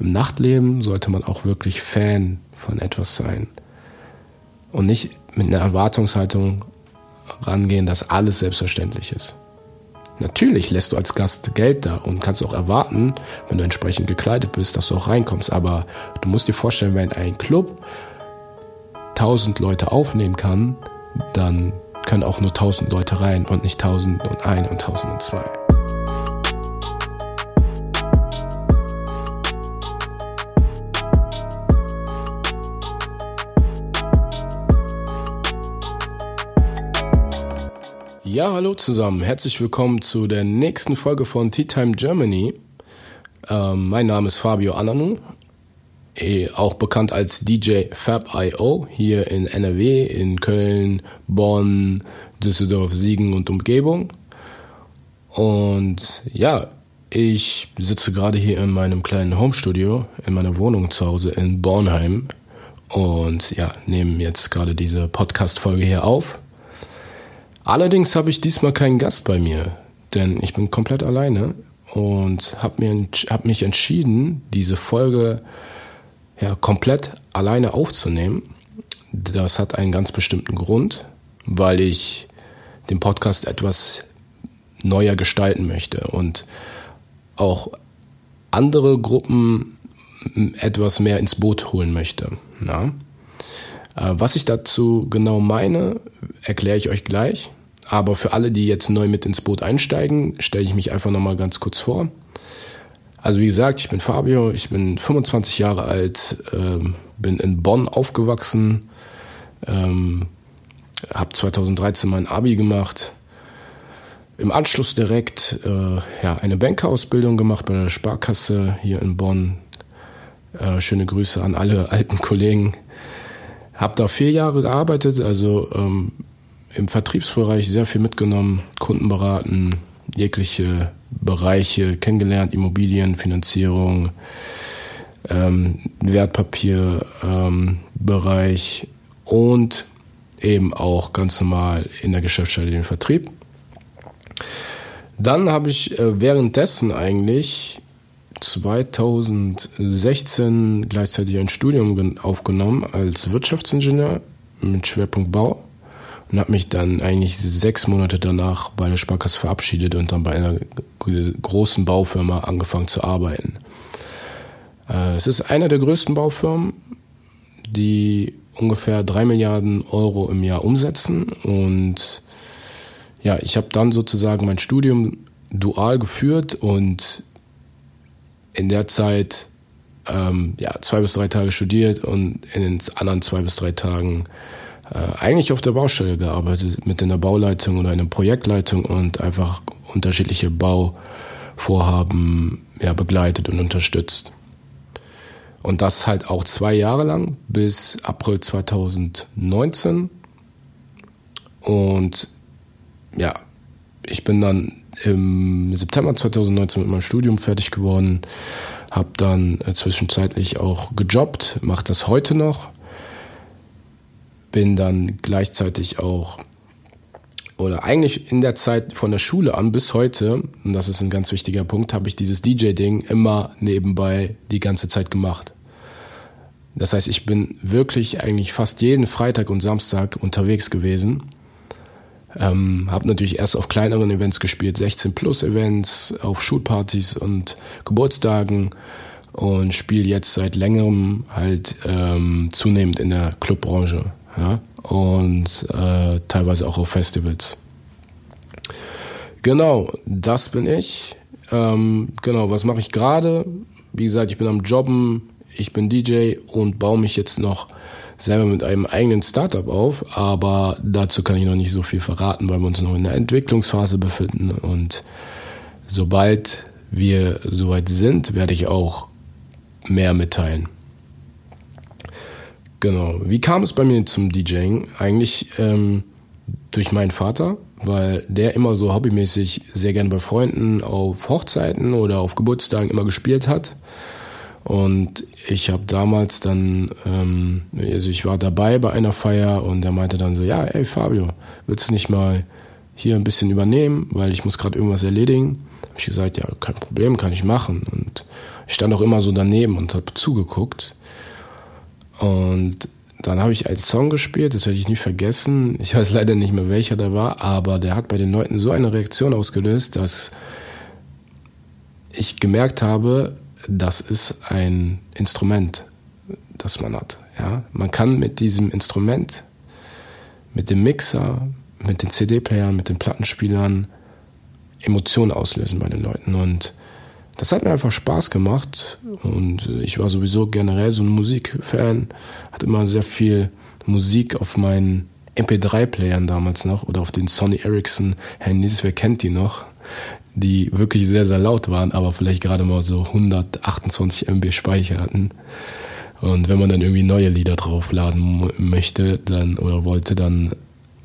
im Nachtleben sollte man auch wirklich Fan von etwas sein. Und nicht mit einer Erwartungshaltung rangehen, dass alles selbstverständlich ist. Natürlich lässt du als Gast Geld da und kannst auch erwarten, wenn du entsprechend gekleidet bist, dass du auch reinkommst. Aber du musst dir vorstellen, wenn ein Club 1000 Leute aufnehmen kann, dann können auch nur 1000 Leute rein und nicht 1001 und 1002. Ja, hallo zusammen. Herzlich willkommen zu der nächsten Folge von Tea Time Germany. Ähm, mein Name ist Fabio Ananu, eh, auch bekannt als DJ Fab.io hier in NRW, in Köln, Bonn, Düsseldorf, Siegen und Umgebung. Und ja, ich sitze gerade hier in meinem kleinen Homestudio, in meiner Wohnung zu Hause in Bornheim und ja, nehme jetzt gerade diese Podcast-Folge hier auf. Allerdings habe ich diesmal keinen Gast bei mir, denn ich bin komplett alleine und habe hab mich entschieden, diese Folge ja, komplett alleine aufzunehmen. Das hat einen ganz bestimmten Grund, weil ich den Podcast etwas neuer gestalten möchte und auch andere Gruppen etwas mehr ins Boot holen möchte. Na? Äh, was ich dazu genau meine, erkläre ich euch gleich. Aber für alle, die jetzt neu mit ins Boot einsteigen, stelle ich mich einfach nochmal ganz kurz vor. Also wie gesagt, ich bin Fabio, ich bin 25 Jahre alt, ähm, bin in Bonn aufgewachsen, ähm, habe 2013 mein Abi gemacht, im Anschluss direkt äh, ja, eine Bankerausbildung gemacht bei der Sparkasse hier in Bonn. Äh, schöne Grüße an alle alten Kollegen. Habe da vier Jahre gearbeitet, also ähm, im Vertriebsbereich sehr viel mitgenommen, Kunden beraten, jegliche Bereiche kennengelernt, Immobilien, Finanzierung, ähm, Wertpapierbereich ähm, und eben auch ganz normal in der Geschäftsstelle den Vertrieb. Dann habe ich äh, währenddessen eigentlich 2016 gleichzeitig ein Studium aufgenommen als Wirtschaftsingenieur mit Schwerpunkt Bau und habe mich dann eigentlich sechs Monate danach bei der Sparkasse verabschiedet und dann bei einer großen Baufirma angefangen zu arbeiten. Äh, es ist eine der größten Baufirmen, die ungefähr drei Milliarden Euro im Jahr umsetzen und ja, ich habe dann sozusagen mein Studium dual geführt und in der Zeit ähm, ja, zwei bis drei Tage studiert und in den anderen zwei bis drei Tagen eigentlich auf der Baustelle gearbeitet, mit in der Bauleitung oder in der Projektleitung und einfach unterschiedliche Bauvorhaben ja, begleitet und unterstützt. Und das halt auch zwei Jahre lang bis April 2019. Und ja, ich bin dann im September 2019 mit meinem Studium fertig geworden, habe dann äh, zwischenzeitlich auch gejobbt, mache das heute noch bin dann gleichzeitig auch oder eigentlich in der Zeit von der Schule an bis heute, und das ist ein ganz wichtiger Punkt, habe ich dieses DJ-Ding immer nebenbei die ganze Zeit gemacht. Das heißt, ich bin wirklich eigentlich fast jeden Freitag und Samstag unterwegs gewesen. Ähm, habe natürlich erst auf kleineren Events gespielt, 16 plus Events, auf Schulpartys und Geburtstagen und spiele jetzt seit längerem halt ähm, zunehmend in der Clubbranche ja, und äh, teilweise auch auf Festivals. Genau, das bin ich. Ähm, genau, was mache ich gerade? Wie gesagt, ich bin am Jobben, ich bin DJ und baue mich jetzt noch selber mit einem eigenen Startup auf, aber dazu kann ich noch nicht so viel verraten, weil wir uns noch in der Entwicklungsphase befinden und sobald wir soweit sind, werde ich auch mehr mitteilen. Genau. Wie kam es bei mir zum DJing? Eigentlich ähm, durch meinen Vater, weil der immer so hobbymäßig sehr gerne bei Freunden auf Hochzeiten oder auf Geburtstagen immer gespielt hat. Und ich habe damals dann, ähm, also ich war dabei bei einer Feier und er meinte dann so, ja, ey Fabio, willst du nicht mal hier ein bisschen übernehmen, weil ich muss gerade irgendwas erledigen. Habe ich gesagt, ja, kein Problem, kann ich machen. Und ich stand auch immer so daneben und habe zugeguckt. Und dann habe ich einen Song gespielt, das werde ich nie vergessen. Ich weiß leider nicht mehr, welcher da war, aber der hat bei den Leuten so eine Reaktion ausgelöst, dass ich gemerkt habe, das ist ein Instrument, das man hat. Ja? Man kann mit diesem Instrument, mit dem Mixer, mit den CD-Playern, mit den Plattenspielern Emotionen auslösen bei den Leuten. Und das hat mir einfach Spaß gemacht. Und ich war sowieso generell so ein Musikfan, hatte immer sehr viel Musik auf meinen MP3-Playern damals noch oder auf den Sony Ericsson Handys, wer kennt die noch? Die wirklich sehr, sehr laut waren, aber vielleicht gerade mal so 128 MB Speicher hatten. Und wenn man dann irgendwie neue Lieder draufladen möchte dann oder wollte, dann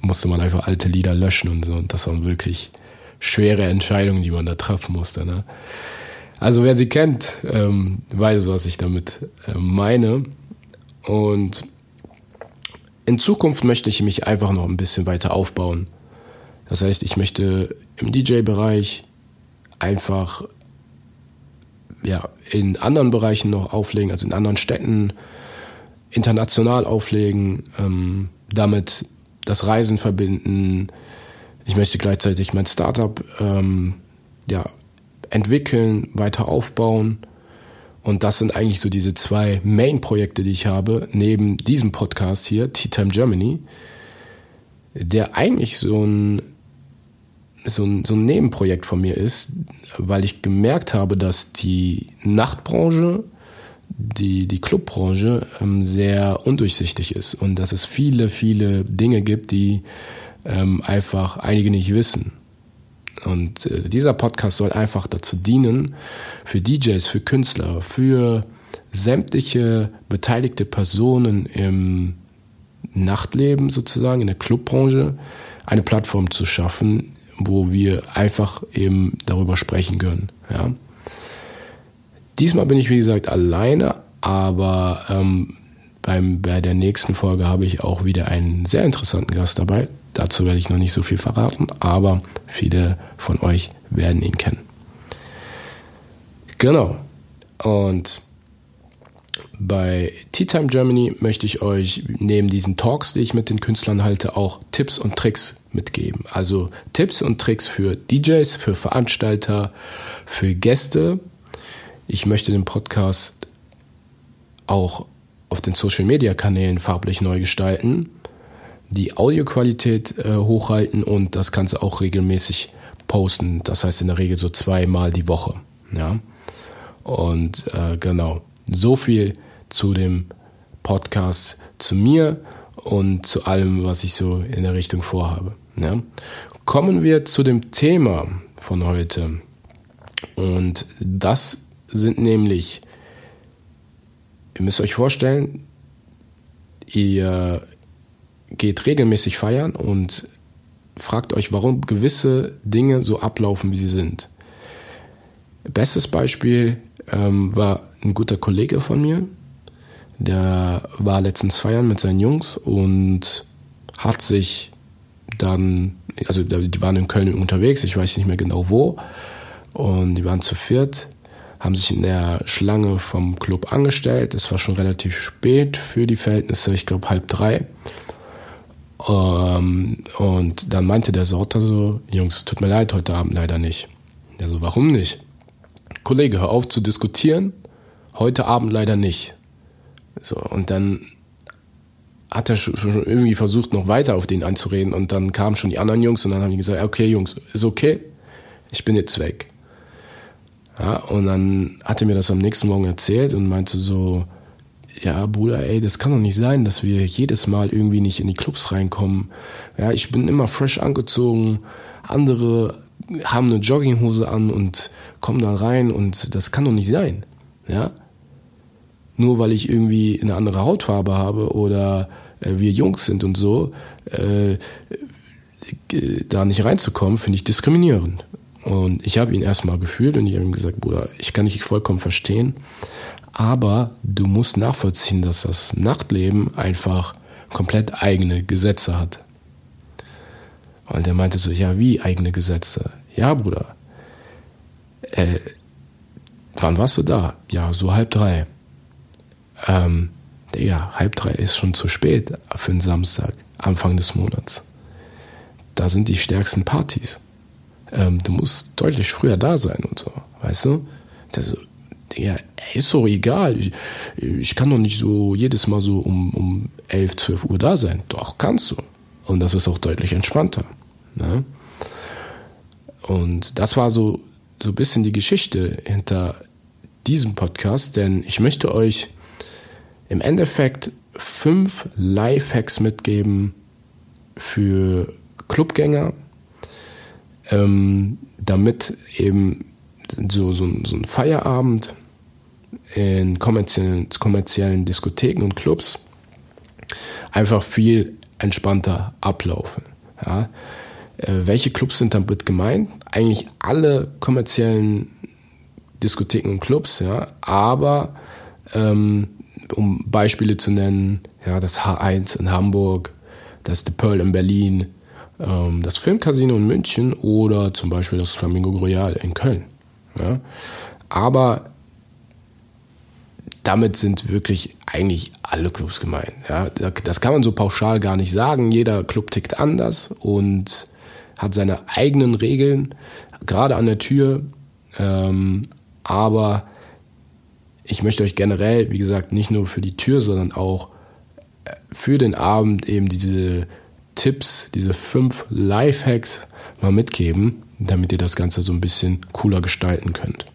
musste man einfach alte Lieder löschen und so. Und das waren wirklich schwere Entscheidungen, die man da treffen musste. Ne? Also wer sie kennt, ähm, weiß, was ich damit äh, meine. Und in Zukunft möchte ich mich einfach noch ein bisschen weiter aufbauen. Das heißt, ich möchte im DJ-Bereich einfach ja, in anderen Bereichen noch auflegen, also in anderen Städten international auflegen, ähm, damit das Reisen verbinden. Ich möchte gleichzeitig mein Startup ähm, ja, entwickeln, weiter aufbauen. Und das sind eigentlich so diese zwei Main-Projekte, die ich habe, neben diesem Podcast hier, Tea Time Germany, der eigentlich so ein so ein, so ein Nebenprojekt von mir ist, weil ich gemerkt habe, dass die Nachtbranche, die, die Clubbranche ähm, sehr undurchsichtig ist und dass es viele, viele Dinge gibt, die ähm, einfach einige nicht wissen. Und äh, dieser Podcast soll einfach dazu dienen, für DJs, für Künstler, für sämtliche beteiligte Personen im Nachtleben sozusagen, in der Clubbranche, eine Plattform zu schaffen, wo wir einfach eben darüber sprechen können. Ja. Diesmal bin ich, wie gesagt, alleine, aber ähm, beim, bei der nächsten Folge habe ich auch wieder einen sehr interessanten Gast dabei. Dazu werde ich noch nicht so viel verraten, aber viele von euch werden ihn kennen. Genau. Und bei Tea Time Germany möchte ich euch neben diesen Talks, die ich mit den Künstlern halte, auch Tipps und Tricks mitgeben. Also Tipps und Tricks für DJs, für Veranstalter, für Gäste. Ich möchte den Podcast auch auf den Social Media Kanälen farblich neu gestalten, die Audioqualität äh, hochhalten und das Ganze auch regelmäßig posten. Das heißt in der Regel so zweimal die Woche. Ja. Und äh, genau, so viel zu dem Podcast, zu mir und zu allem, was ich so in der Richtung vorhabe. Ja. Kommen wir zu dem Thema von heute. Und das sind nämlich, ihr müsst euch vorstellen, ihr geht regelmäßig feiern und fragt euch, warum gewisse Dinge so ablaufen, wie sie sind. Bestes Beispiel ähm, war ein guter Kollege von mir, der war letztens feiern mit seinen Jungs und hat sich dann, also die waren in Köln unterwegs, ich weiß nicht mehr genau wo, und die waren zu viert, haben sich in der Schlange vom Club angestellt. Es war schon relativ spät für die Verhältnisse, ich glaube halb drei. Ähm, und dann meinte der Sorter so, Jungs, tut mir leid, heute Abend leider nicht. Der so, warum nicht? Kollege, hör auf zu diskutieren, heute Abend leider nicht. So, und dann hat er schon irgendwie versucht, noch weiter auf den einzureden und dann kamen schon die anderen Jungs und dann haben die gesagt, okay Jungs, ist okay, ich bin jetzt weg. Ja, und dann hat er mir das am nächsten Morgen erzählt und meinte so, ja, Bruder, ey, das kann doch nicht sein, dass wir jedes Mal irgendwie nicht in die Clubs reinkommen. Ja, ich bin immer fresh angezogen, andere haben eine Jogginghose an und kommen da rein und das kann doch nicht sein. Ja, nur weil ich irgendwie eine andere Hautfarbe habe oder äh, wir Jungs sind und so, äh, da nicht reinzukommen, finde ich diskriminierend. Und ich habe ihn erstmal gefühlt und ich habe ihm gesagt, Bruder, ich kann dich vollkommen verstehen, aber du musst nachvollziehen, dass das Nachtleben einfach komplett eigene Gesetze hat. Und er meinte so, ja, wie eigene Gesetze? Ja, Bruder, äh, wann warst du da? Ja, so halb drei. Ähm, ja, halb drei ist schon zu spät für einen Samstag, Anfang des Monats. Da sind die stärksten Partys. Ähm, du musst deutlich früher da sein und so, weißt du? Das, ja, ist doch egal. Ich, ich, kann doch nicht so jedes Mal so um, um 11, 12 Uhr da sein. Doch, kannst du. Und das ist auch deutlich entspannter. Ne? Und das war so, so ein bisschen die Geschichte hinter diesem Podcast, denn ich möchte euch im Endeffekt fünf Lifehacks mitgeben für Clubgänger, ähm, damit eben so, so, so ein Feierabend in kommerziellen, kommerziellen Diskotheken und Clubs einfach viel entspannter ablaufen. Ja. Äh, welche Clubs sind damit gemeint? Eigentlich alle kommerziellen Diskotheken und Clubs, ja, aber ähm, um Beispiele zu nennen, ja, das H1 in Hamburg, das The Pearl in Berlin, ähm, das Filmcasino in München oder zum Beispiel das Flamingo Royal in Köln. Ja. Aber damit sind wirklich eigentlich alle Clubs gemeint. Ja, das kann man so pauschal gar nicht sagen. Jeder Club tickt anders und hat seine eigenen Regeln, gerade an der Tür. Ähm, aber ich möchte euch generell, wie gesagt, nicht nur für die Tür, sondern auch äh, für den Abend eben diese Tipps, diese fünf Lifehacks mal mitgeben, damit ihr das Ganze so ein bisschen cooler gestalten könnt.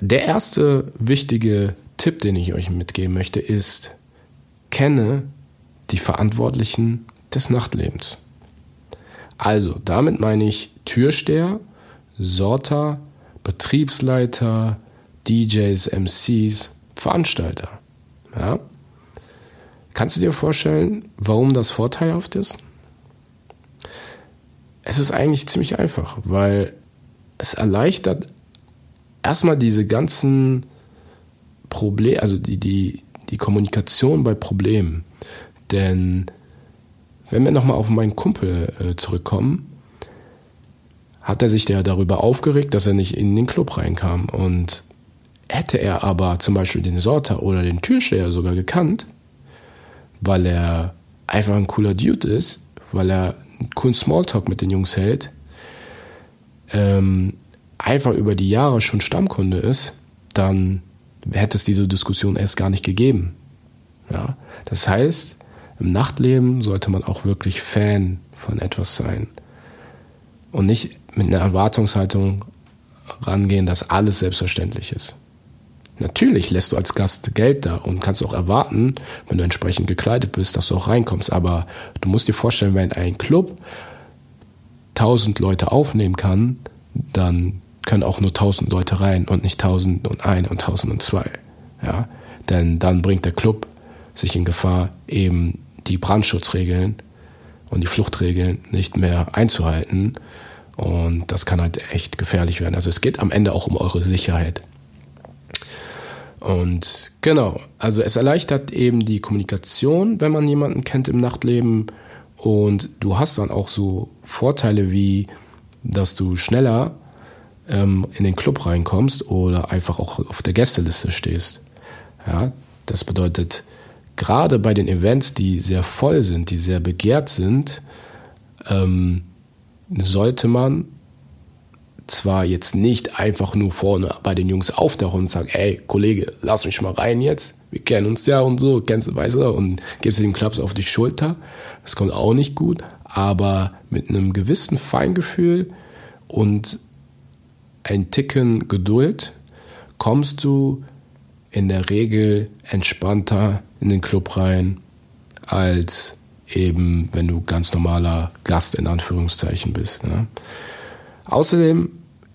Der erste wichtige Tipp, den ich euch mitgeben möchte, ist, kenne die Verantwortlichen des Nachtlebens. Also, damit meine ich Türsteher, Sorter, Betriebsleiter, DJs, MCs, Veranstalter. Ja? Kannst du dir vorstellen, warum das vorteilhaft ist? Es ist eigentlich ziemlich einfach, weil es erleichtert erstmal diese ganzen Probleme, also die, die, die Kommunikation bei Problemen. Denn wenn wir nochmal auf meinen Kumpel äh, zurückkommen, hat er sich ja darüber aufgeregt, dass er nicht in den Club reinkam. Und hätte er aber zum Beispiel den Sorter oder den Türsteher sogar gekannt, weil er einfach ein cooler Dude ist, weil er einen coolen Smalltalk mit den Jungs hält, ähm, einfach über die Jahre schon Stammkunde ist, dann hätte es diese Diskussion erst gar nicht gegeben. Ja? Das heißt, im Nachtleben sollte man auch wirklich Fan von etwas sein und nicht mit einer Erwartungshaltung rangehen, dass alles selbstverständlich ist. Natürlich lässt du als Gast Geld da und kannst auch erwarten, wenn du entsprechend gekleidet bist, dass du auch reinkommst. Aber du musst dir vorstellen, wenn ein Club tausend Leute aufnehmen kann, dann können auch nur tausend Leute rein und nicht tausend und ein und tausend und zwei. Ja? Denn dann bringt der Club sich in Gefahr, eben die Brandschutzregeln und die Fluchtregeln nicht mehr einzuhalten. Und das kann halt echt gefährlich werden. Also es geht am Ende auch um eure Sicherheit. Und genau, also es erleichtert eben die Kommunikation, wenn man jemanden kennt im Nachtleben. Und du hast dann auch so Vorteile wie, dass du schneller ähm, in den Club reinkommst oder einfach auch auf der Gästeliste stehst. Ja, das bedeutet, gerade bei den Events, die sehr voll sind, die sehr begehrt sind, ähm, sollte man zwar jetzt nicht einfach nur vorne bei den Jungs auftauchen und sagen, ey, Kollege, lass mich mal rein jetzt. Wir kennen uns ja und so, kennst du, weißt du, und gibst den Klaps auf die Schulter. Das kommt auch nicht gut, aber mit einem gewissen Feingefühl und ein Ticken Geduld kommst du in der Regel entspannter in den Club rein, als eben, wenn du ganz normaler Gast in Anführungszeichen bist. Ne? Außerdem,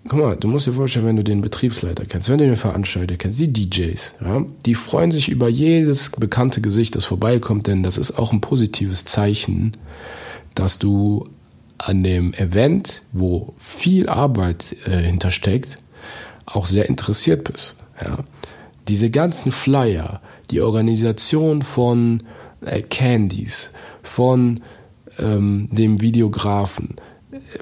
guck mal, du musst dir vorstellen, wenn du den Betriebsleiter kennst, wenn du den Veranstalter kennst, die DJs, ja, die freuen sich über jedes bekannte Gesicht, das vorbeikommt, denn das ist auch ein positives Zeichen, dass du an dem Event, wo viel Arbeit äh, hintersteckt, auch sehr interessiert bist. Ja. Diese ganzen Flyer, die Organisation von äh, Candies, von ähm, dem Videografen,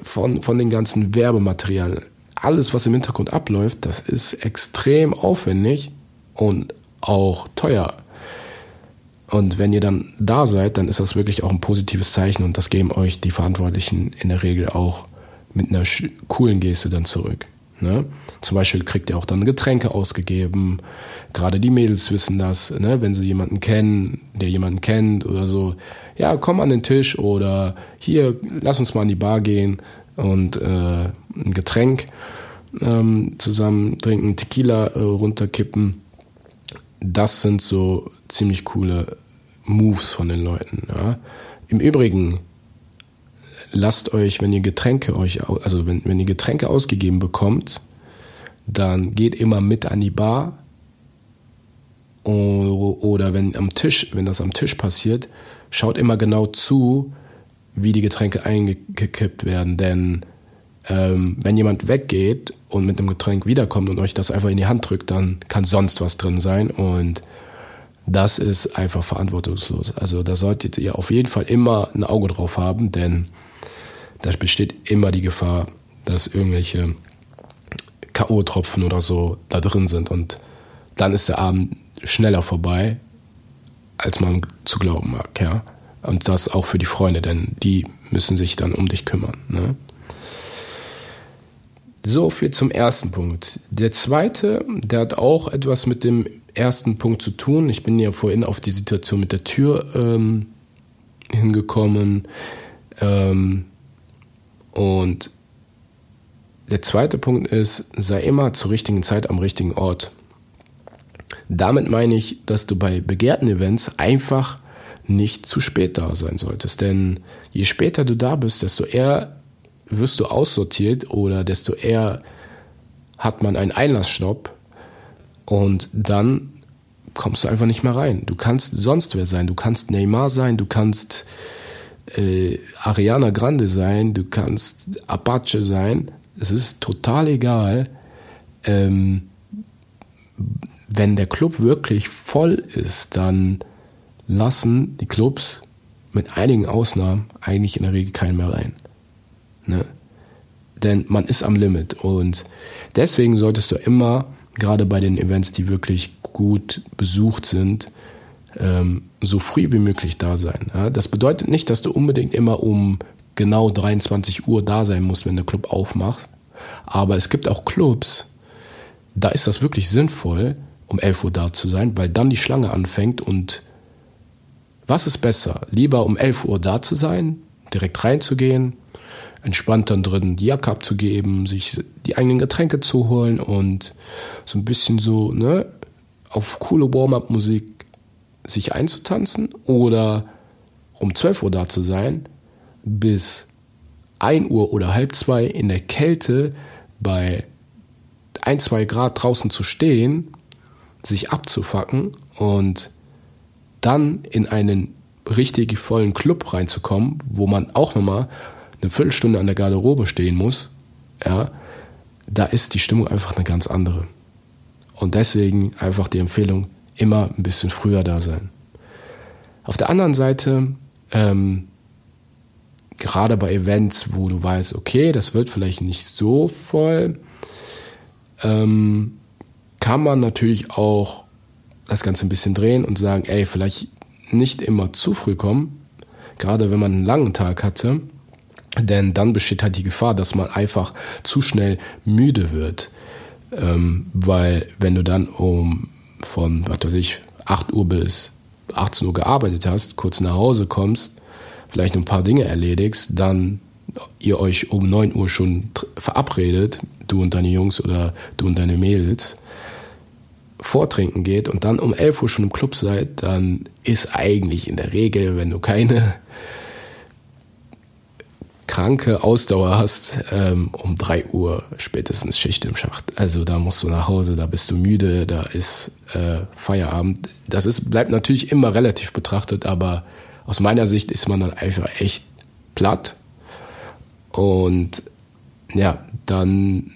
von, von den ganzen Werbematerial, alles, was im Hintergrund abläuft, das ist extrem aufwendig und auch teuer. Und wenn ihr dann da seid, dann ist das wirklich auch ein positives Zeichen und das geben euch die Verantwortlichen in der Regel auch mit einer coolen Geste dann zurück. Ne? Zum Beispiel kriegt ihr auch dann Getränke ausgegeben. Gerade die Mädels wissen das, ne? wenn sie jemanden kennen, der jemanden kennt oder so. Ja, komm an den Tisch oder hier, lass uns mal an die Bar gehen und äh, ein Getränk ähm, zusammen trinken, Tequila äh, runterkippen. Das sind so ziemlich coole Moves von den Leuten. Ja? Im Übrigen, lasst euch, wenn ihr Getränke euch, also wenn, wenn ihr Getränke ausgegeben bekommt, dann geht immer mit an die Bar oder wenn am Tisch, wenn das am Tisch passiert, schaut immer genau zu, wie die Getränke eingekippt werden, denn ähm, wenn jemand weggeht und mit dem Getränk wiederkommt und euch das einfach in die Hand drückt, dann kann sonst was drin sein und das ist einfach verantwortungslos. Also da solltet ihr auf jeden Fall immer ein Auge drauf haben, denn da besteht immer die Gefahr, dass irgendwelche K.O.-Tropfen oder so da drin sind. Und dann ist der Abend schneller vorbei, als man zu glauben mag. Ja? Und das auch für die Freunde, denn die müssen sich dann um dich kümmern. Ne? So viel zum ersten Punkt. Der zweite, der hat auch etwas mit dem ersten Punkt zu tun. Ich bin ja vorhin auf die Situation mit der Tür ähm, hingekommen. Ähm, und der zweite Punkt ist, sei immer zur richtigen Zeit am richtigen Ort. Damit meine ich, dass du bei begehrten Events einfach nicht zu spät da sein solltest. Denn je später du da bist, desto eher wirst du aussortiert oder desto eher hat man einen Einlassstopp und dann kommst du einfach nicht mehr rein. Du kannst sonst wer sein. Du kannst Neymar sein, du kannst äh, Ariana Grande sein, du kannst Apache sein. Es ist total egal. Ähm, wenn der Club wirklich voll ist, dann lassen die Clubs mit einigen Ausnahmen eigentlich in der Regel keinen mehr rein. Ne? Denn man ist am Limit und deswegen solltest du immer, gerade bei den Events, die wirklich gut besucht sind, ähm, so früh wie möglich da sein. Ja? Das bedeutet nicht, dass du unbedingt immer um genau 23 Uhr da sein musst, wenn der Club aufmacht. Aber es gibt auch Clubs, da ist das wirklich sinnvoll, um 11 Uhr da zu sein, weil dann die Schlange anfängt und was ist besser? Lieber um 11 Uhr da zu sein, direkt reinzugehen, entspannt dann drin die Jacke abzugeben, sich die eigenen Getränke zu holen und so ein bisschen so, ne, auf coole Warm-up-Musik sich einzutanzen oder um 12 Uhr da zu sein, bis 1 Uhr oder halb zwei in der Kälte bei 1, 2 Grad draußen zu stehen, sich abzufacken und dann in einen richtig vollen Club reinzukommen, wo man auch nochmal eine Viertelstunde an der Garderobe stehen muss, ja, da ist die Stimmung einfach eine ganz andere. Und deswegen einfach die Empfehlung, immer ein bisschen früher da sein. Auf der anderen Seite, ähm, gerade bei Events, wo du weißt, okay, das wird vielleicht nicht so voll, ähm, kann man natürlich auch das Ganze ein bisschen drehen und sagen, ey, vielleicht nicht immer zu früh kommen, gerade wenn man einen langen Tag hatte, denn dann besteht halt die Gefahr, dass man einfach zu schnell müde wird. Ähm, weil wenn du dann um von, was weiß ich, 8 Uhr bis 18 Uhr gearbeitet hast, kurz nach Hause kommst, vielleicht ein paar Dinge erledigst, dann ihr euch um 9 Uhr schon verabredet, du und deine Jungs oder du und deine Mädels, vortrinken geht und dann um 11 Uhr schon im Club seid, dann ist eigentlich in der Regel, wenn du keine kranke Ausdauer hast, ähm, um 3 Uhr spätestens Schicht im Schacht. Also da musst du nach Hause, da bist du müde, da ist äh, Feierabend. Das ist, bleibt natürlich immer relativ betrachtet, aber aus meiner Sicht ist man dann einfach echt platt. Und ja, dann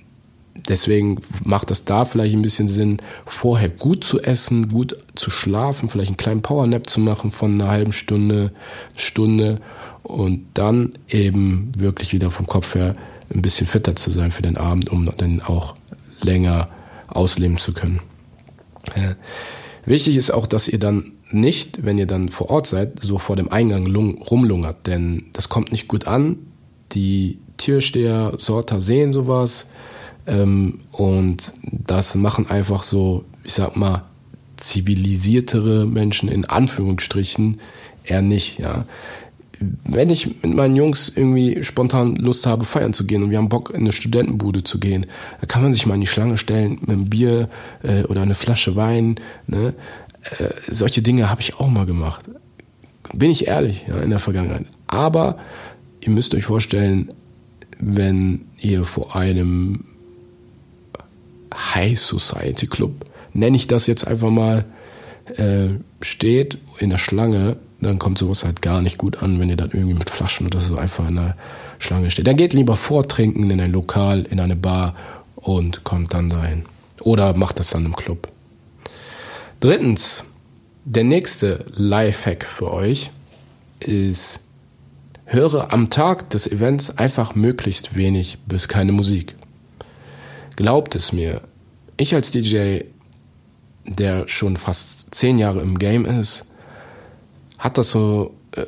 deswegen macht das da vielleicht ein bisschen Sinn, vorher gut zu essen, gut zu schlafen, vielleicht einen kleinen Powernap zu machen von einer halben Stunde, Stunde und dann eben wirklich wieder vom Kopf her ein bisschen fitter zu sein für den Abend, um dann auch länger ausleben zu können. Wichtig ist auch, dass ihr dann nicht, wenn ihr dann vor Ort seid, so vor dem Eingang rumlungert, denn das kommt nicht gut an. Die Türsteher, Sorter sehen sowas ähm, und das machen einfach so, ich sag mal, zivilisiertere Menschen in Anführungsstrichen eher nicht, ja. Wenn ich mit meinen Jungs irgendwie spontan Lust habe, feiern zu gehen und wir haben Bock, in eine Studentenbude zu gehen, da kann man sich mal in die Schlange stellen mit einem Bier äh, oder eine Flasche Wein. Ne? Äh, solche Dinge habe ich auch mal gemacht. Bin ich ehrlich, ja, in der Vergangenheit. Aber ihr müsst euch vorstellen, wenn ihr vor einem High Society Club nenne ich das jetzt einfach mal, äh, steht in der Schlange, dann kommt sowas halt gar nicht gut an, wenn ihr dann irgendwie mit Flaschen oder so einfach in der Schlange steht. Dann geht lieber vortrinken in ein Lokal, in eine Bar und kommt dann dahin. Oder macht das dann im Club. Drittens, der nächste Lifehack für euch ist, höre am Tag des Events einfach möglichst wenig bis keine Musik. Glaubt es mir, ich als DJ der schon fast zehn Jahre im Game ist, hat das so, äh,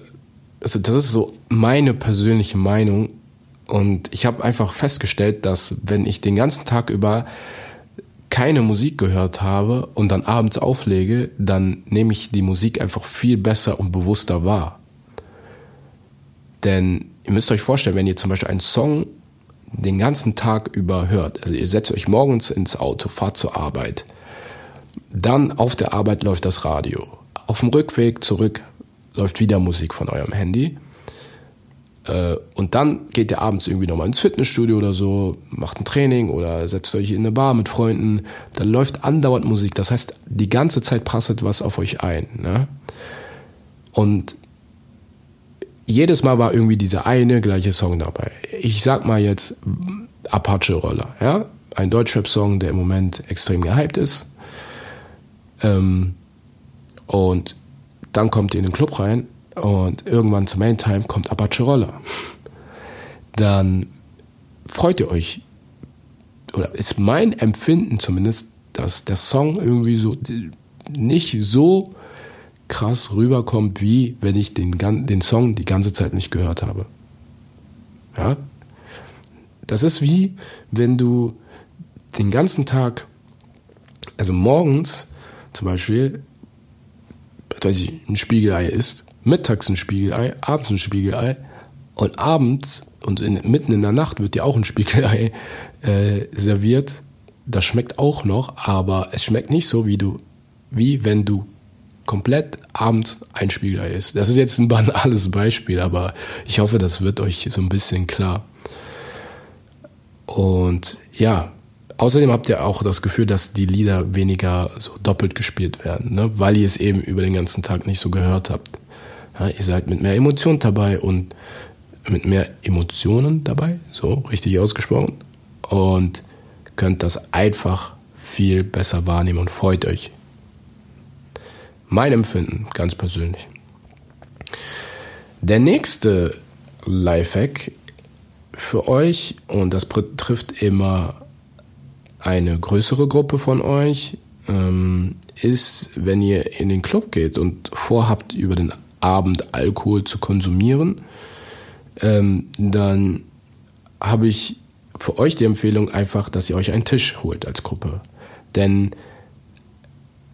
also das ist so meine persönliche Meinung und ich habe einfach festgestellt, dass wenn ich den ganzen Tag über keine Musik gehört habe und dann abends auflege, dann nehme ich die Musik einfach viel besser und bewusster wahr. Denn ihr müsst euch vorstellen, wenn ihr zum Beispiel einen Song den ganzen Tag über hört, also ihr setzt euch morgens ins Auto, fahrt zur Arbeit, dann auf der Arbeit läuft das Radio. Auf dem Rückweg zurück läuft wieder Musik von eurem Handy. Äh, und dann geht ihr abends irgendwie nochmal ins Fitnessstudio oder so, macht ein Training oder setzt euch in eine Bar mit Freunden. Dann läuft andauernd Musik. Das heißt, die ganze Zeit prasselt was auf euch ein. Ne? Und jedes Mal war irgendwie dieser eine gleiche Song dabei. Ich sag mal jetzt Apache Roller, ja? Ein Deutschrap-Song, der im Moment extrem gehypt ist. Ähm, und dann kommt ihr in den Club rein und irgendwann zum Main Time kommt Apache Roller. Dann freut ihr euch, oder ist mein Empfinden zumindest, dass der Song irgendwie so nicht so krass rüberkommt, wie wenn ich den, den Song die ganze Zeit nicht gehört habe. Ja? Das ist wie, wenn du den ganzen Tag, also morgens zum Beispiel, ich, ein Spiegelei isst, mittags ein Spiegelei, abends ein Spiegelei und abends und in, mitten in der Nacht wird dir auch ein Spiegelei äh, serviert. Das schmeckt auch noch, aber es schmeckt nicht so, wie du, wie wenn du komplett abends ein Spiegelei isst. Das ist jetzt ein banales Beispiel, aber ich hoffe, das wird euch so ein bisschen klar. Und ja, Außerdem habt ihr auch das Gefühl, dass die Lieder weniger so doppelt gespielt werden, ne? weil ihr es eben über den ganzen Tag nicht so gehört habt. Ja, ihr seid mit mehr Emotion dabei und mit mehr Emotionen dabei, so richtig ausgesprochen, und könnt das einfach viel besser wahrnehmen und freut euch. Mein Empfinden, ganz persönlich. Der nächste Lifehack für euch, und das betrifft immer eine größere Gruppe von euch ähm, ist, wenn ihr in den Club geht und vorhabt, über den Abend Alkohol zu konsumieren, ähm, dann habe ich für euch die Empfehlung einfach, dass ihr euch einen Tisch holt als Gruppe. Denn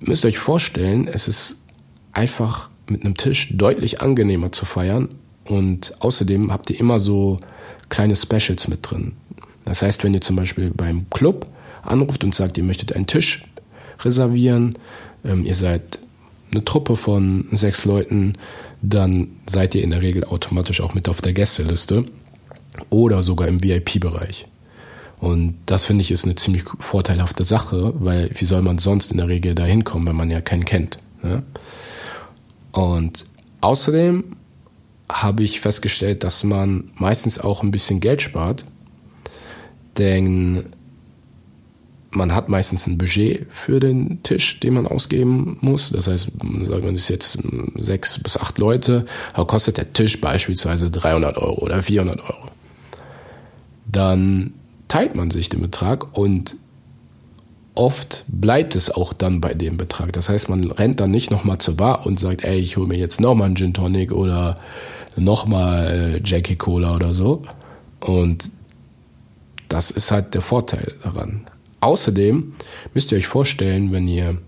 müsst euch vorstellen, es ist einfach mit einem Tisch deutlich angenehmer zu feiern und außerdem habt ihr immer so kleine Specials mit drin. Das heißt, wenn ihr zum Beispiel beim Club anruft und sagt, ihr möchtet einen Tisch reservieren, ähm, ihr seid eine Truppe von sechs Leuten, dann seid ihr in der Regel automatisch auch mit auf der Gästeliste oder sogar im VIP-Bereich. Und das finde ich ist eine ziemlich vorteilhafte Sache, weil wie soll man sonst in der Regel da hinkommen, wenn man ja keinen kennt. Ne? Und außerdem habe ich festgestellt, dass man meistens auch ein bisschen Geld spart, denn man hat meistens ein Budget für den Tisch, den man ausgeben muss. Das heißt, sagen wir, es ist jetzt sechs bis acht Leute, aber kostet der Tisch beispielsweise 300 Euro oder 400 Euro. dann teilt man sich den Betrag und oft bleibt es auch dann bei dem Betrag. Das heißt, man rennt dann nicht nochmal zur Bar und sagt, ey, ich hole mir jetzt nochmal einen Gin Tonic oder nochmal äh, Jackie Cola oder so. Und das ist halt der Vorteil daran. Außerdem müsst ihr euch vorstellen, wenn ihr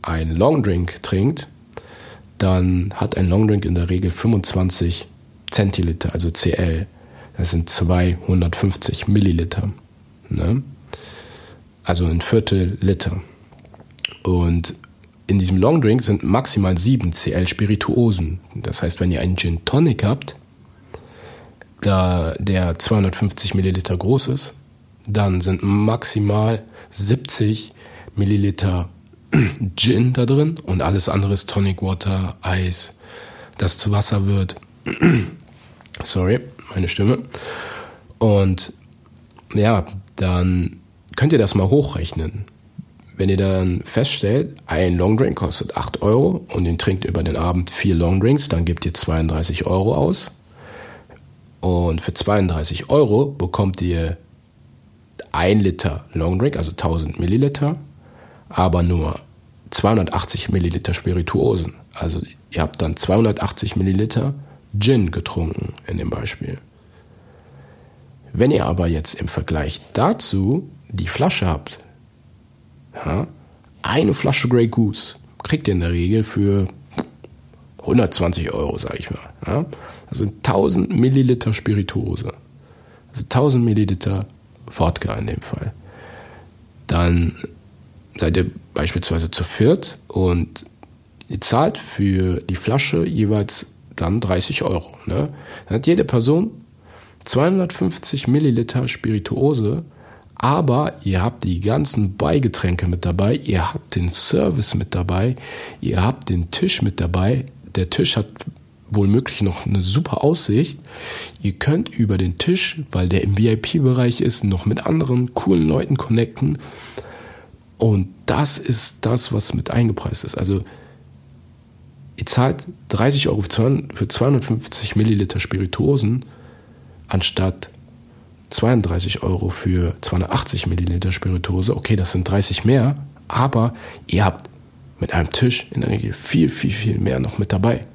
einen Longdrink trinkt, dann hat ein Longdrink in der Regel 25 Zentiliter, also CL. Das sind 250 Milliliter. Ne? Also ein Viertel Liter. Und in diesem Longdrink sind maximal 7 CL Spirituosen. Das heißt, wenn ihr einen Gin Tonic habt, da der 250 Milliliter groß ist, dann sind maximal 70 Milliliter Gin da drin und alles andere ist Tonic Water, Eis, das zu Wasser wird. Sorry, meine Stimme. Und ja, dann könnt ihr das mal hochrechnen. Wenn ihr dann feststellt, ein Longdrink kostet 8 Euro und ihr trinkt über den Abend vier Longdrinks, dann gebt ihr 32 Euro aus. Und für 32 Euro bekommt ihr ein Liter Longdrink, also 1000 Milliliter, aber nur 280 Milliliter Spirituosen. Also ihr habt dann 280 Milliliter Gin getrunken in dem Beispiel. Wenn ihr aber jetzt im Vergleich dazu die Flasche habt, ja, eine Flasche Grey Goose kriegt ihr in der Regel für 120 Euro, sage ich mal. Ja. Das sind 1000 Milliliter Spirituose. Also 1000 Milliliter Wodka in dem Fall. Dann seid ihr beispielsweise zu viert und ihr zahlt für die Flasche jeweils dann 30 Euro. Ne? Dann hat jede Person 250 Milliliter Spirituose, aber ihr habt die ganzen Beigetränke mit dabei, ihr habt den Service mit dabei, ihr habt den Tisch mit dabei. Der Tisch hat wohl möglich noch eine super Aussicht. Ihr könnt über den Tisch, weil der im VIP-Bereich ist, noch mit anderen coolen Leuten connecten. Und das ist das, was mit eingepreist ist. Also ihr zahlt 30 Euro für 250 Milliliter Spirituosen anstatt 32 Euro für 280 Milliliter Spirituose. Okay, das sind 30 mehr, aber ihr habt mit einem Tisch in der Regel viel, viel, viel mehr noch mit dabei.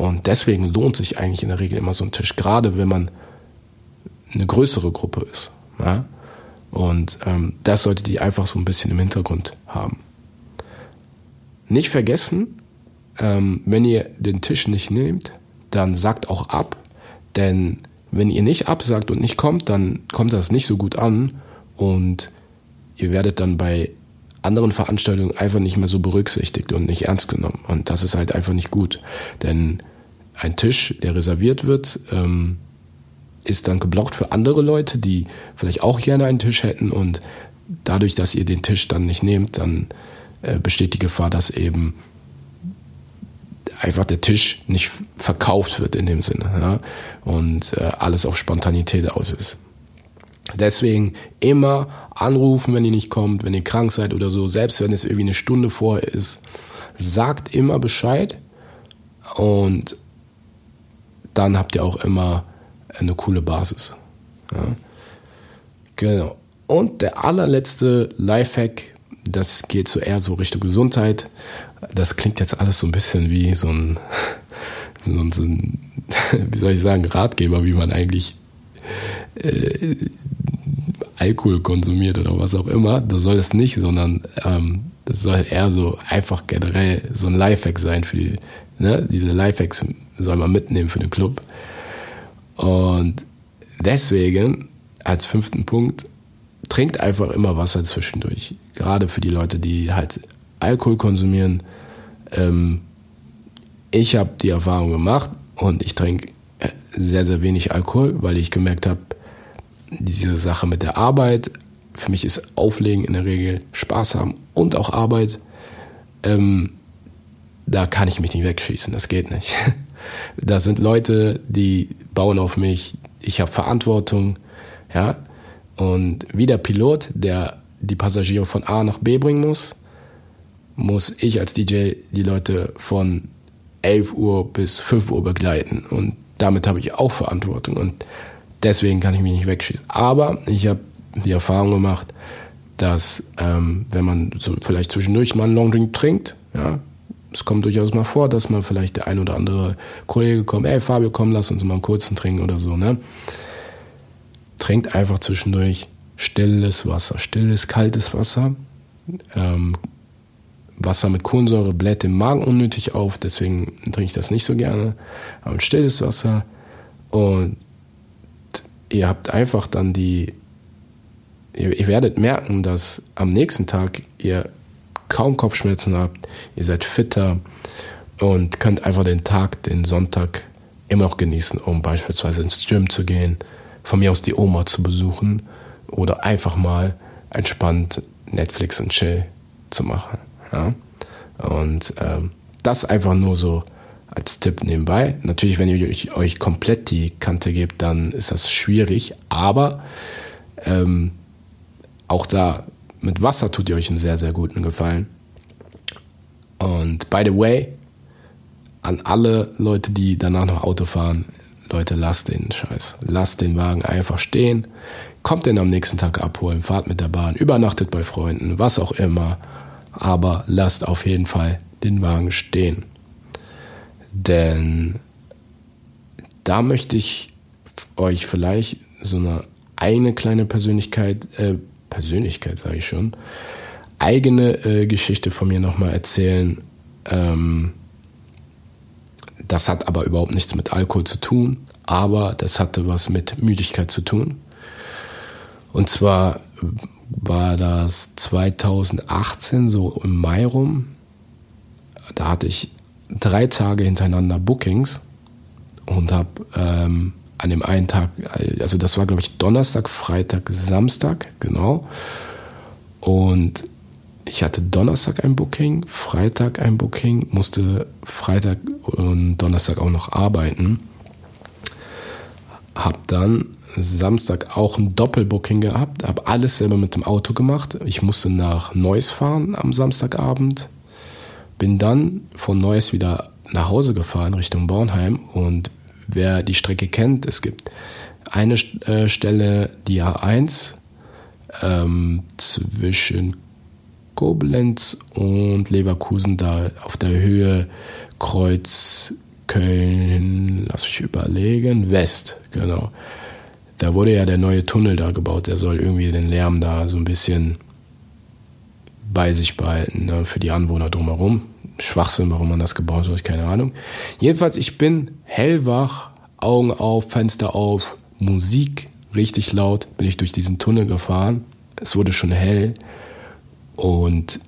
Und deswegen lohnt sich eigentlich in der Regel immer so ein Tisch, gerade wenn man eine größere Gruppe ist. Ja? Und ähm, das solltet ihr einfach so ein bisschen im Hintergrund haben. Nicht vergessen, ähm, wenn ihr den Tisch nicht nehmt, dann sagt auch ab, denn wenn ihr nicht absagt und nicht kommt, dann kommt das nicht so gut an und ihr werdet dann bei anderen Veranstaltungen einfach nicht mehr so berücksichtigt und nicht ernst genommen. Und das ist halt einfach nicht gut. Denn ein Tisch, der reserviert wird, ähm, ist dann geblockt für andere Leute, die vielleicht auch gerne einen Tisch hätten. Und dadurch, dass ihr den Tisch dann nicht nehmt, dann äh, besteht die Gefahr, dass eben einfach der Tisch nicht verkauft wird in dem Sinne ja? und äh, alles auf Spontanität aus ist. Deswegen immer anrufen, wenn ihr nicht kommt, wenn ihr krank seid oder so, selbst wenn es irgendwie eine Stunde vorher ist, sagt immer Bescheid und dann habt ihr auch immer eine coole Basis. Ja. Genau. Und der allerletzte Lifehack, das geht so eher so Richtung Gesundheit. Das klingt jetzt alles so ein bisschen wie so ein, so ein, so ein wie soll ich sagen, Ratgeber, wie man eigentlich äh, Alkohol konsumiert oder was auch immer. Das soll es nicht, sondern ähm, das soll eher so einfach generell so ein Lifehack sein für die, ne? Diese Lifehacks soll man mitnehmen für den Club. Und deswegen als fünften Punkt, trinkt einfach immer Wasser zwischendurch. Gerade für die Leute, die halt Alkohol konsumieren. Ähm, ich habe die Erfahrung gemacht und ich trinke äh, sehr, sehr wenig Alkohol, weil ich gemerkt habe, diese Sache mit der Arbeit, für mich ist Auflegen in der Regel Spaß haben und auch Arbeit. Ähm, da kann ich mich nicht wegschießen, das geht nicht. Da sind Leute, die bauen auf mich. Ich habe Verantwortung, ja. Und wie der Pilot, der die Passagiere von A nach B bringen muss, muss ich als DJ die Leute von 11 Uhr bis 5 Uhr begleiten. Und damit habe ich auch Verantwortung. Und deswegen kann ich mich nicht wegschießen. Aber ich habe die Erfahrung gemacht, dass ähm, wenn man so vielleicht zwischendurch mal einen Longdrink trinkt, ja, es kommt durchaus mal vor, dass man vielleicht der ein oder andere Kollege kommt, ey Fabio, komm, lass uns mal einen kurzen trinken oder so, ne? Trinkt einfach zwischendurch stilles Wasser, stilles, kaltes Wasser. Ähm, Wasser mit Kohlensäure bläht den Magen unnötig auf, deswegen trinke ich das nicht so gerne. Aber ein stilles Wasser und ihr habt einfach dann die, ihr, ihr werdet merken, dass am nächsten Tag ihr kaum Kopfschmerzen habt, ihr seid fitter und könnt einfach den Tag, den Sonntag immer noch genießen, um beispielsweise ins Gym zu gehen, von mir aus die Oma zu besuchen oder einfach mal entspannt Netflix und Chill zu machen. Ja? Und ähm, das einfach nur so als Tipp nebenbei. Natürlich, wenn ihr euch, euch komplett die Kante gebt, dann ist das schwierig, aber ähm, auch da mit Wasser tut ihr euch einen sehr, sehr guten Gefallen. Und by the way, an alle Leute, die danach noch Auto fahren, Leute, lasst den Scheiß. Lasst den Wagen einfach stehen. Kommt den am nächsten Tag abholen, fahrt mit der Bahn, übernachtet bei Freunden, was auch immer. Aber lasst auf jeden Fall den Wagen stehen. Denn da möchte ich euch vielleicht so eine eine kleine Persönlichkeit, äh, Persönlichkeit sage ich schon, eigene äh, Geschichte von mir nochmal erzählen. Ähm, das hat aber überhaupt nichts mit Alkohol zu tun, aber das hatte was mit Müdigkeit zu tun. Und zwar war das 2018, so im Mai rum. Da hatte ich drei Tage hintereinander Bookings und habe ähm, an dem einen Tag, also das war glaube ich Donnerstag, Freitag, Samstag, genau. Und ich hatte Donnerstag ein Booking, Freitag ein Booking, musste Freitag und Donnerstag auch noch arbeiten. Hab dann Samstag auch ein Doppelbooking gehabt, habe alles selber mit dem Auto gemacht. Ich musste nach Neuss fahren am Samstagabend, bin dann von Neuss wieder nach Hause gefahren Richtung Bornheim und wer die Strecke kennt, es gibt eine äh, Stelle, die A1 ähm, zwischen Koblenz und Leverkusen, da auf der Höhe Kreuz Köln, lass mich überlegen, West, genau. Da wurde ja der neue Tunnel da gebaut, der soll irgendwie den Lärm da so ein bisschen bei sich behalten, ne, für die Anwohner drumherum. Schwachsinn, warum man das gebaut hat, keine Ahnung. Jedenfalls, ich bin hellwach, Augen auf, Fenster auf, Musik richtig laut, bin ich durch diesen Tunnel gefahren. Es wurde schon hell und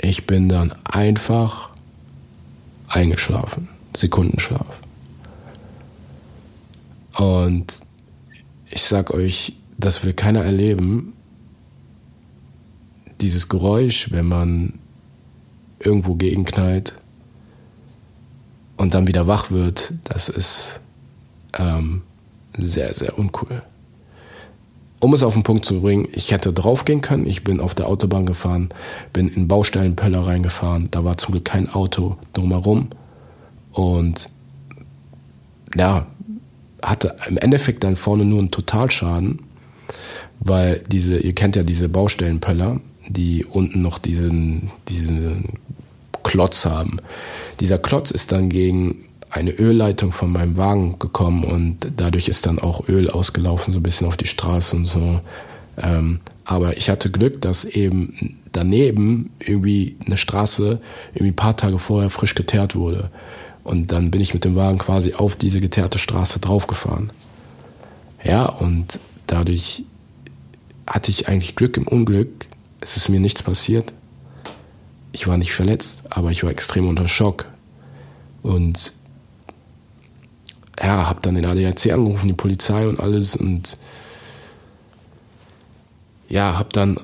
ich bin dann einfach eingeschlafen. Sekundenschlaf. Und ich sag euch, das will keiner erleben. Dieses Geräusch, wenn man irgendwo gegenknallt und dann wieder wach wird, das ist ähm, sehr, sehr uncool. Um es auf den Punkt zu bringen, ich hätte draufgehen können. Ich bin auf der Autobahn gefahren, bin in Baustellenpöller reingefahren. Da war zum Glück kein Auto drumherum. Und ja, hatte im Endeffekt dann vorne nur einen Totalschaden, weil diese, ihr kennt ja diese Baustellenpöller, die unten noch diesen, diesen Klotz haben. Dieser Klotz ist dann gegen eine Ölleitung von meinem Wagen gekommen und dadurch ist dann auch Öl ausgelaufen, so ein bisschen auf die Straße und so. Ähm, aber ich hatte Glück, dass eben daneben irgendwie eine Straße irgendwie ein paar Tage vorher frisch geteert wurde. Und dann bin ich mit dem Wagen quasi auf diese geteerte Straße draufgefahren. Ja, und dadurch hatte ich eigentlich Glück im Unglück. Es ist mir nichts passiert. Ich war nicht verletzt, aber ich war extrem unter Schock. Und ja, habe dann den ADAC angerufen, die Polizei und alles. Und ja, habe dann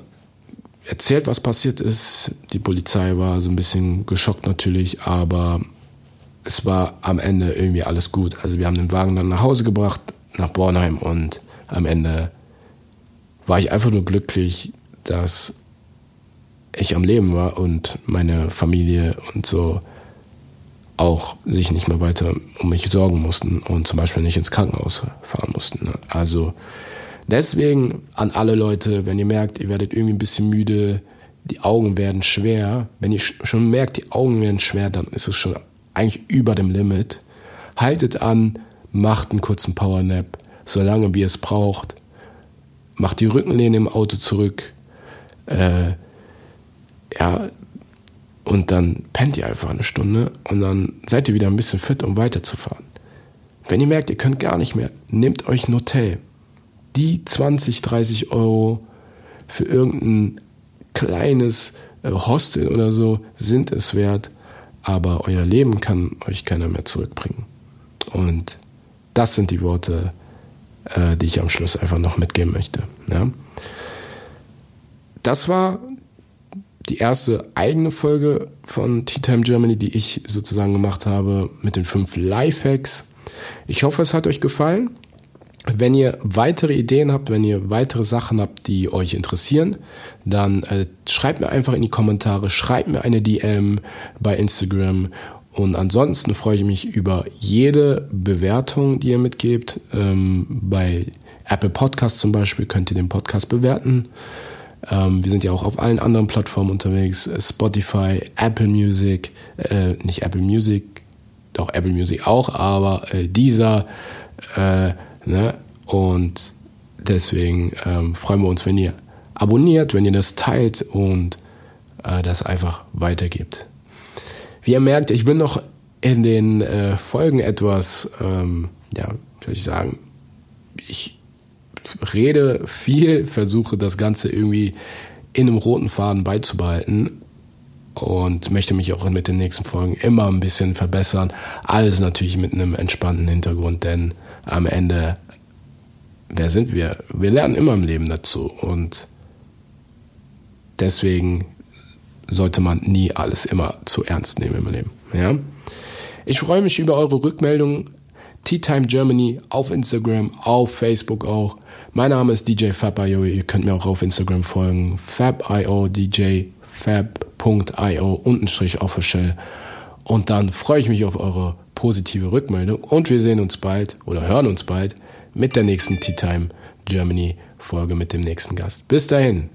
erzählt, was passiert ist. Die Polizei war so ein bisschen geschockt natürlich, aber es war am Ende irgendwie alles gut. Also wir haben den Wagen dann nach Hause gebracht, nach Bornheim und am Ende war ich einfach nur glücklich, dass ich am Leben war und meine Familie und so. auch sich nicht mehr weiter um mich sorgen mussten und zum Beispiel nicht ins Krankenhaus fahren mussten. Ne? Also deswegen an alle Leute, wenn ihr merkt, ihr werdet irgendwie ein bisschen müde, die Augen werden schwer, wenn ihr schon merkt, die Augen werden schwer, dann ist es schon eigentlich über dem Limit. Haltet an, macht einen kurzen Powernap, solange wie es braucht. Macht die Rückenlehne im Auto zurück. Äh, ja, und dann pennt ihr einfach eine Stunde und dann seid ihr wieder ein bisschen fit, um weiterzufahren. Wenn ihr merkt, ihr könnt gar nicht mehr, nehmt euch ein Hotel. Die 20, 30 Euro für irgendein kleines äh, Hostel oder so sind es wert, aber euer Leben kann euch keiner mehr zurückbringen. Und das sind die Worte, äh, die ich am Schluss einfach noch mitgeben möchte. Ja? Das war die erste eigene Folge von Tea Time Germany, die ich sozusagen gemacht habe mit den fünf Lifehacks. Ich hoffe, es hat euch gefallen. Wenn ihr weitere Ideen habt, wenn ihr weitere Sachen habt, die euch interessieren, dann äh, schreibt mir einfach in die Kommentare, schreibt mir eine DM bei Instagram und ansonsten freue ich mich über jede Bewertung, die ihr mitgebt. Ähm, bei Apple Podcasts zum Beispiel könnt ihr den Podcast bewerten. Ähm, wir sind ja auch auf allen anderen Plattformen unterwegs. Spotify, Apple Music, äh, nicht Apple Music, doch Apple Music auch, aber äh, dieser. Äh, ne? Und deswegen ähm, freuen wir uns, wenn ihr abonniert, wenn ihr das teilt und äh, das einfach weitergibt. Wie ihr merkt, ich bin noch in den äh, Folgen etwas, ähm, ja, soll ich sagen, ich rede viel, versuche das Ganze irgendwie in einem roten Faden beizubehalten und möchte mich auch mit den nächsten Folgen immer ein bisschen verbessern. Alles natürlich mit einem entspannten Hintergrund, denn am Ende, wer sind wir? Wir lernen immer im Leben dazu und deswegen sollte man nie alles immer zu ernst nehmen im Leben. Ja? Ich freue mich über eure Rückmeldungen. Tea Time Germany auf Instagram, auf Facebook auch. Mein Name ist DJ Fab.io. Ihr könnt mir auch auf Instagram folgen. Fab.io, DJ Fab.io, untenstrich official. Und dann freue ich mich auf eure positive Rückmeldung. Und wir sehen uns bald oder hören uns bald mit der nächsten Tea Time Germany Folge mit dem nächsten Gast. Bis dahin.